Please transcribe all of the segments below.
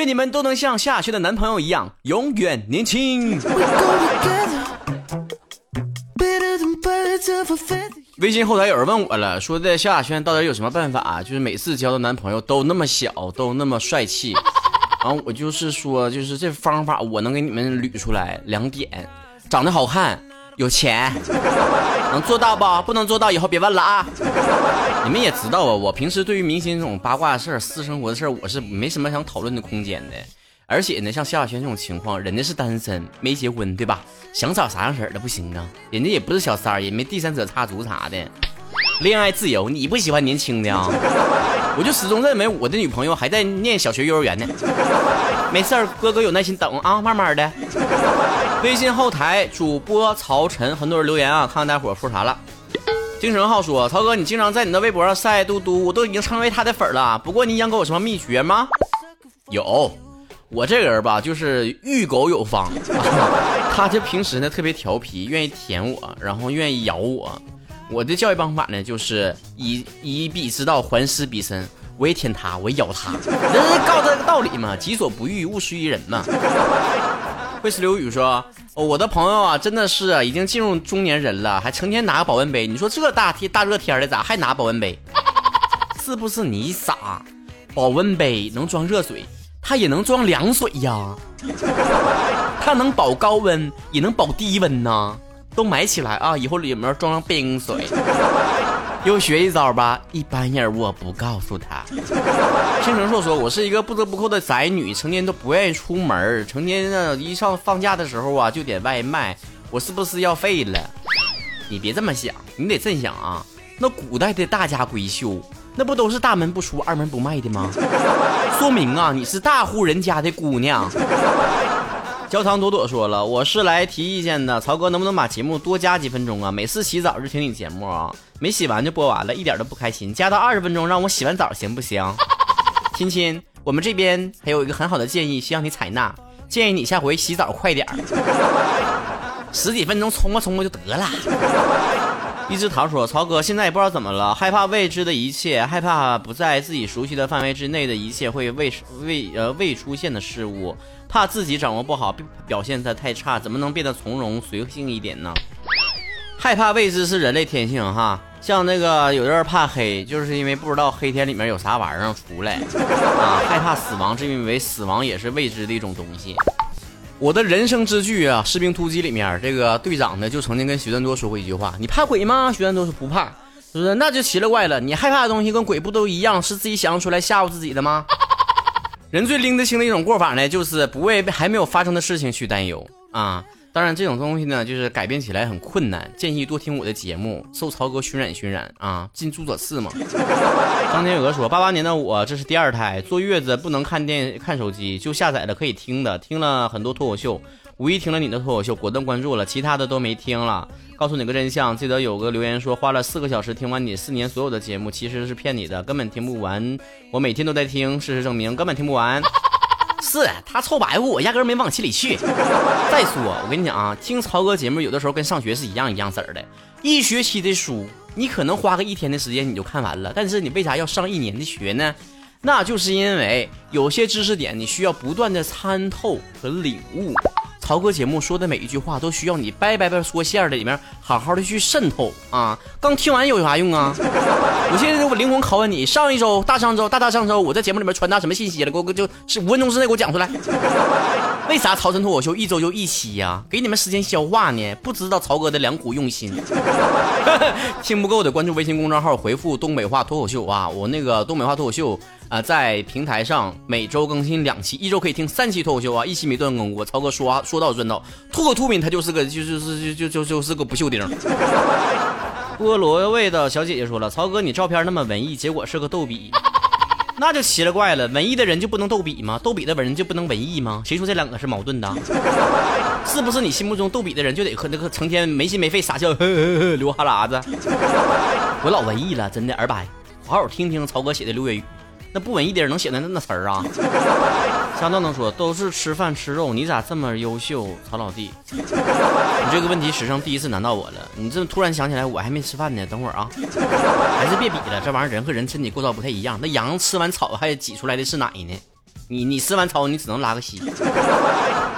愿你们都能像夏轩的男朋友一样，永远年轻。微信后台有人问我了，说在萧亚轩到底有什么办法？就是每次交的男朋友都那么小，都那么帅气。然后我就是说，就是这方法我能给你们捋出来两点：长得好看，有钱，能做到不？不能做到以后别问了啊！你们也知道啊，我平时对于明星这种八卦事儿、私生活的事儿，我是没什么想讨论的空间的。而且呢，像萧亚轩这种情况，人家是单身，没结婚，对吧？想找啥样式的不行啊？人家也不是小三儿，也没第三者插足啥的，恋爱自由。你不喜欢年轻的啊？我就始终认为我的女朋友还在念小学、幼儿园呢。没事儿，哥哥有耐心等啊，慢慢的。微信后台主播曹晨，很多人留言啊，看看大伙说啥了。精神号说：曹哥，你经常在你的微博上晒嘟嘟，我都已经成为他的粉了。不过你养狗有什么秘诀吗？有。我这个人吧，就是育狗有方。他这平时呢特别调皮，愿意舔我，然后愿意咬我。我的教育方法呢，就是以以彼之道还施彼身。我也舔他，我也咬他。人是告这个道理嘛？己所不欲，勿施于人嘛。会是刘宇说：“我的朋友啊，真的是已经进入中年人了，还成天拿个保温杯。你说这大天大热天的，咋还拿保温杯？是不是你傻？保温杯能装热水。”它也能装凉水呀，它能保高温，也能保低温呐。都买起来啊，以后里面装上冰水。又学一招吧，一般人我不告诉他。青城硕说：“我是一个不折不扣的宅女，成天都不愿意出门，成天呢一上放假的时候啊就点外卖，我是不是要废了？你别这么想，你得这么想啊。那古代的大家闺秀。”那不都是大门不出二门不迈的吗？说明啊，你是大户人家的姑娘。焦糖朵朵说了，我是来提意见的。曹哥能不能把节目多加几分钟啊？每次洗澡就听你节目啊，没洗完就播完了，一点都不开心。加到二十分钟，让我洗完澡行不行？亲亲，我们这边还有一个很好的建议，希望你采纳。建议你下回洗澡快点儿，十几分钟冲吧冲吧就得了。一只桃说：“曹哥，现在也不知道怎么了，害怕未知的一切，害怕不在自己熟悉的范围之内的一切会未未呃未出现的事物，怕自己掌握不好，表现的太差，怎么能变得从容随性一点呢？害怕未知是人类天性哈，像那个有的人怕黑，就是因为不知道黑天里面有啥玩意儿出来啊，害怕死亡，是因为死亡也是未知的一种东西。”我的人生之剧啊，《士兵突击》里面这个队长呢，就曾经跟许三多说过一句话：“你怕鬼吗？”许三多说：“不怕。”是不是？那就奇了怪了，你害怕的东西跟鬼不都一样，是自己想象出来吓唬自己的吗？人最拎得清的一种过法呢，就是不为还没有发生的事情去担忧啊。当然，这种东西呢，就是改变起来很困难。建议多听我的节目，受曹哥熏染熏染啊，近朱者赤嘛。张天鹅说：“八八年的我，这是第二胎，坐月子不能看电看手机，就下载了可以听的，听了很多脱口秀。五一听了你的脱口秀，果断关注了，其他的都没听了。告诉你个真相，记得有个留言说花了四个小时听完你四年所有的节目，其实是骗你的，根本听不完。我每天都在听，事实证明根本听不完。”是他臭白乎，我压根没往心里去。再说，我跟你讲啊，听曹哥节目有的时候跟上学是一样一样色儿的。一学期的书，你可能花个一天的时间你就看完了，但是你为啥要上一年的学呢？那就是因为有些知识点你需要不断的参透和领悟。曹哥节目说的每一句话都需要你掰掰掰说线的里面好好的去渗透啊！刚听完有啥用啊？我现在我灵魂拷问你：上一周、大上周、大大上周，我在节目里面传达什么信息了？给我就是五分钟之内给我讲出来。为啥曹晨脱口秀一周就一期呀？给你们时间消化呢？不知道曹哥的良苦用心。听不够的关注微信公众号，回复东北话脱口秀啊！我那个东北话脱口秀。啊，在平台上每周更新两期，一周可以听三期脱口秀啊，一期没断更过。曹哥说话说到赚到，吐口吐品他就是个就就是就就就就是个不锈钉。菠萝味的小姐姐说了，曹哥你照片那么文艺，结果是个逗比，那就奇了怪了。文艺的人就不能逗比吗？逗比的人就不能文艺吗？谁说这两个是矛盾的？是不是你心目中逗比的人就得和那个成天没心没肺傻笑呵呵呵流哈喇子？我老文艺了，真的二百，好好听听曹哥写的六月雨。那不文艺的人能写的那那词儿啊？相当能说都是吃饭吃肉，你咋这么优秀，曹老弟？你这个问题史上第一次难到我了。你这突然想起来，我还没吃饭呢。等会儿啊，还是别比了，这玩意儿人和人身体构造不太一样。那羊吃完草还挤出来的是奶呢。你你吃完草，你只能拉个稀。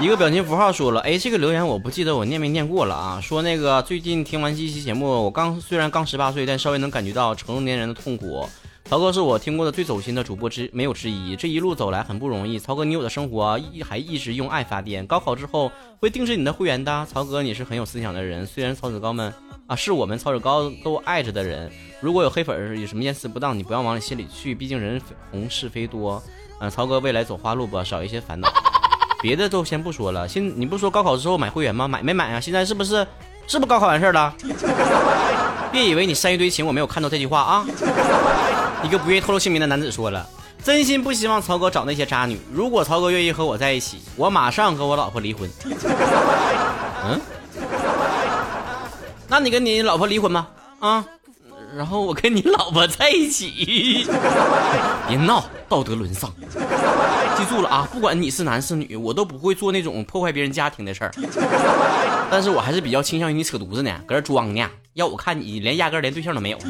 一个表情符号说了，哎，这个留言我不记得我念没念过了啊。说那个最近听完这期节目，我刚虽然刚十八岁，但稍微能感觉到成年人的痛苦。曹哥是我听过的最走心的主播之没有之一，这一路走来很不容易。曹哥，你有的生活一还一直用爱发电。高考之后会定制你的会员的。曹哥，你是很有思想的人，虽然曹子高们啊是我们曹子高都爱着的人。如果有黑粉有什么言辞不当，你不要往你心里去，毕竟人红是非多。嗯，曹哥未来走花路吧，少一些烦恼。别的都先不说了，现你不说高考之后买会员吗？买没买啊？现在是不是是不是高考完事儿了？别以为你删一堆情我没有看到这句话啊！一个不愿意透露姓名的男子说了：“真心不希望曹哥找那些渣女。如果曹哥愿意和我在一起，我马上和我老婆离婚。”嗯？那你跟你老婆离婚吧？啊？然后我跟你老婆在一起。别闹，道德沦丧。记住了啊！不管你是男是女，我都不会做那种破坏别人家庭的事儿。但是我还是比较倾向于你扯犊子呢，搁这装呢。要我看你连压根连对象都没有。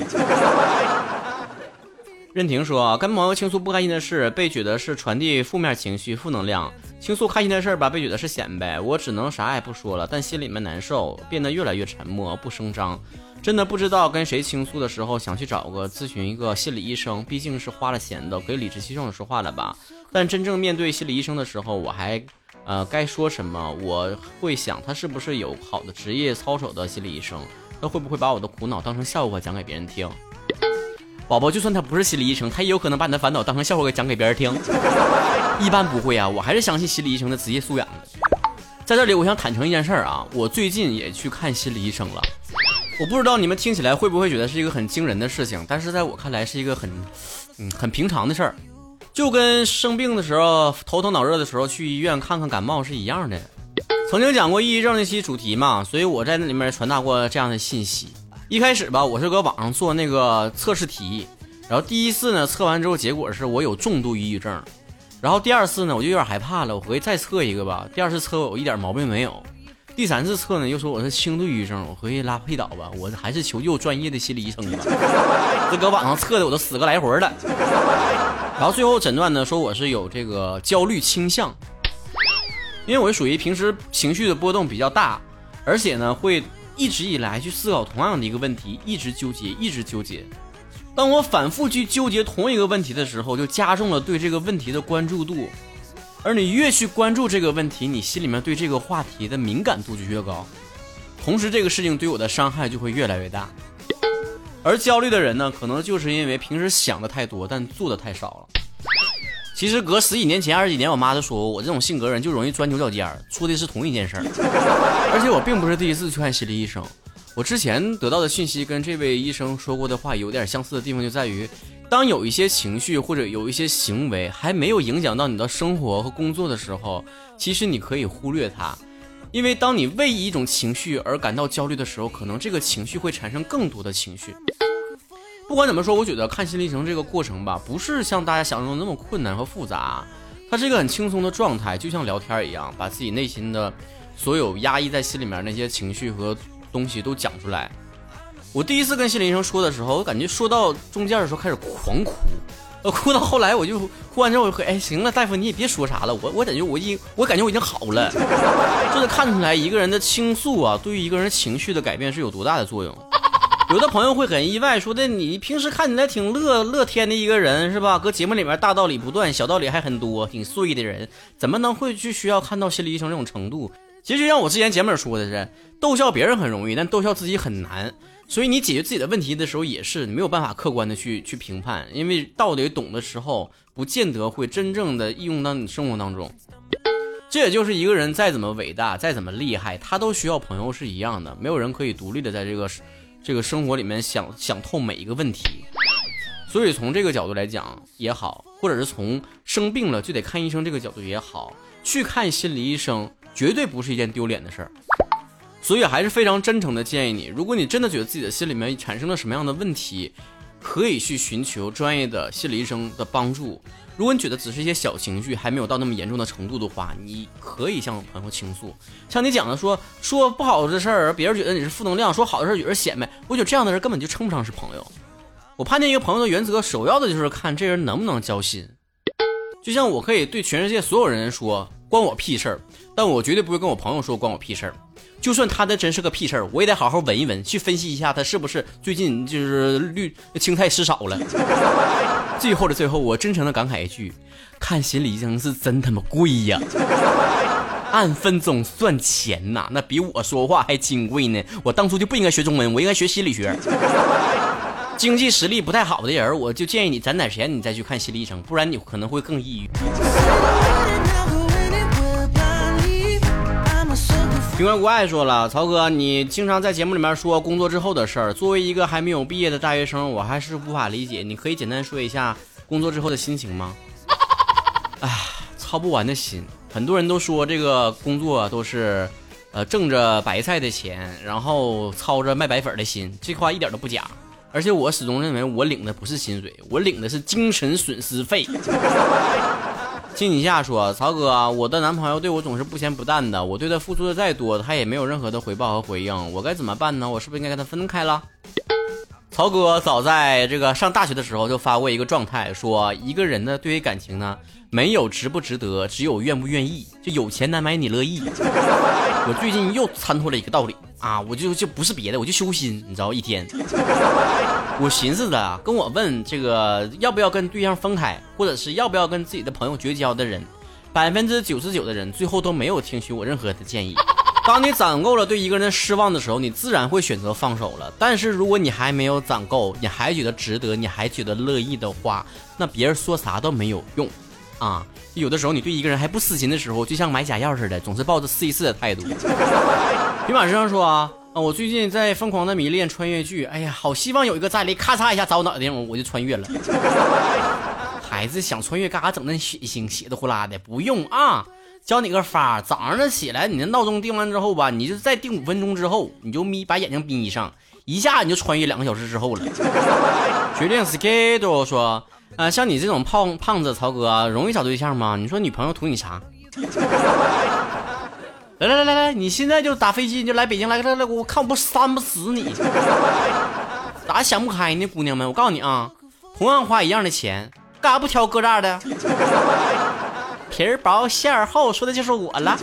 任婷说：“跟朋友倾诉不开心的事，被觉得是传递负面情绪、负能量；倾诉开心的事吧，被觉得是显摆。我只能啥也不说了，但心里面难受，变得越来越沉默，不声张。真的不知道跟谁倾诉的时候，想去找个咨询一个心理医生，毕竟是花了钱的，可以理直气壮的说话了吧？但真正面对心理医生的时候，我还，呃，该说什么？我会想，他是不是有好的职业操守的心理医生？他会不会把我的苦恼当成笑话讲给别人听？”宝宝，就算他不是心理医生，他也有可能把你的烦恼当成笑话给讲给别人听。一般不会啊，我还是相信心理医生的职业素养的。在这里，我想坦诚一件事儿啊，我最近也去看心理医生了。我不知道你们听起来会不会觉得是一个很惊人的事情，但是在我看来是一个很，嗯，很平常的事儿，就跟生病的时候头疼脑热的时候去医院看看感冒是一样的。曾经讲过抑郁症那期主题嘛，所以我在那里面传达过这样的信息。一开始吧，我是搁网上做那个测试题，然后第一次呢测完之后，结果是我有重度抑郁症，然后第二次呢我就有点害怕了，我回去再测一个吧。第二次测我一点毛病没有，第三次测呢又说我是轻度抑郁症，我回去拉配倒吧，我还是求救专业的心理医生吧。这搁网上测的我都死个来回了，然后最后诊断呢说我是有这个焦虑倾向，因为我是属于平时情绪的波动比较大，而且呢会。一直以来去思考同样的一个问题，一直纠结，一直纠结。当我反复去纠结同一个问题的时候，就加重了对这个问题的关注度。而你越去关注这个问题，你心里面对这个话题的敏感度就越高。同时，这个事情对我的伤害就会越来越大。而焦虑的人呢，可能就是因为平时想的太多，但做的太少了。其实隔十几年前、二十几年，我妈就说我这种性格人就容易钻牛角尖儿，说的是同一件事儿。而且我并不是第一次去看心理医生，我之前得到的信息跟这位医生说过的话有点相似的地方，就在于，当有一些情绪或者有一些行为还没有影响到你的生活和工作的时候，其实你可以忽略它，因为当你为一种情绪而感到焦虑的时候，可能这个情绪会产生更多的情绪。不管怎么说，我觉得看心理医生这个过程吧，不是像大家想象中那么困难和复杂，它是一个很轻松的状态，就像聊天一样，把自己内心的所有压抑在心里面那些情绪和东西都讲出来。我第一次跟心理医生说的时候，我感觉说到中间的时候开始狂哭，我，哭到后来我就哭完之后，我说：“哎，行了，大夫你也别说啥了，我我感觉我已我感觉我已经好了。”就是看出来一个人的倾诉啊，对于一个人情绪的改变是有多大的作用。有的朋友会很意外，说的你平时看起来挺乐乐天的一个人是吧？搁节目里面大道理不断，小道理还很多，挺碎的人，怎么能会去需要看到心理医生这种程度？其实就像我之前节目说的是，逗笑别人很容易，但逗笑自己很难。所以你解决自己的问题的时候，也是没有办法客观的去去评判，因为道理懂的时候，不见得会真正的应用到你生活当中。这也就是一个人再怎么伟大，再怎么厉害，他都需要朋友是一样的，没有人可以独立的在这个。这个生活里面想想透每一个问题，所以从这个角度来讲也好，或者是从生病了就得看医生这个角度也好，去看心理医生绝对不是一件丢脸的事儿。所以还是非常真诚的建议你，如果你真的觉得自己的心里面产生了什么样的问题，可以去寻求专业的心理医生的帮助。如果你觉得只是一些小情绪，还没有到那么严重的程度的话，你可以向朋友倾诉。像你讲的说说不好的事儿，别人觉得你是负能量；说好的事儿，有人显摆。我觉得这样的人根本就称不上是朋友。我判定一个朋友的原则，首要的就是看这人能不能交心。就像我可以对全世界所有人说关我屁事儿，但我绝对不会跟我朋友说关我屁事儿。就算他的真是个屁事儿，我也得好好闻一闻，去分析一下他是不是最近就是绿青菜吃少了。最后的最后，我真诚的感慨一句：看心理医生是真他妈贵呀，按分钟算钱呐，那比我说话还金贵呢。我当初就不应该学中文，我应该学心理学。经济实力不太好的人，我就建议你攒点钱，你再去看心理医生，不然你可能会更抑郁。平官国爱说了，曹哥，你经常在节目里面说工作之后的事儿。作为一个还没有毕业的大学生，我还是无法理解。你可以简单说一下工作之后的心情吗？哎，操不完的心。很多人都说这个工作都是，呃，挣着白菜的钱，然后操着卖白粉的心。这话一点都不假。而且我始终认为，我领的不是薪水，我领的是精神损失费。亲底下说，曹哥，我的男朋友对我总是不咸不淡的，我对他付出的再多，他也没有任何的回报和回应，我该怎么办呢？我是不是应该跟他分开了？曹哥早在这个上大学的时候就发过一个状态，说一个人呢，对于感情呢，没有值不值得，只有愿不愿意。就有钱难买你乐意。我最近又参透了一个道理啊，我就就不是别的，我就修心，你知道一天。我寻思着跟我问这个要不要跟对象分开，或者是要不要跟自己的朋友绝交的人，百分之九十九的人最后都没有听取我任何的建议。当你攒够了对一个人失望的时候，你自然会选择放手了。但是如果你还没有攒够，你还觉得值得，你还觉得乐意的话，那别人说啥都没有用啊。有的时候你对一个人还不死心的时候，就像买假药似的，总是抱着试一试的态度。平板上说啊。啊，我最近在疯狂的迷恋穿越剧，哎呀，好希望有一个战雷，咔嚓一下砸我脑袋上，我就穿越了。孩子想穿越干啥？整那血腥、血的呼啦的，不用啊！教你个法，早上起来，你的闹钟定完之后吧，你就再定五分钟之后，你就眯把眼睛眯上，一下你就穿越两个小时之后了。决定 schedule 说，啊，像你这种胖胖子，曹哥容易找对象吗？你说女朋友图你啥？来来来来来，你现在就打飞机，你就来北京来来来，我看我不扇不死你！咋想不开呢，姑娘们？我告诉你啊，同样花一样的钱，干啥不挑哥这的？皮儿薄馅儿厚，说的就是我了。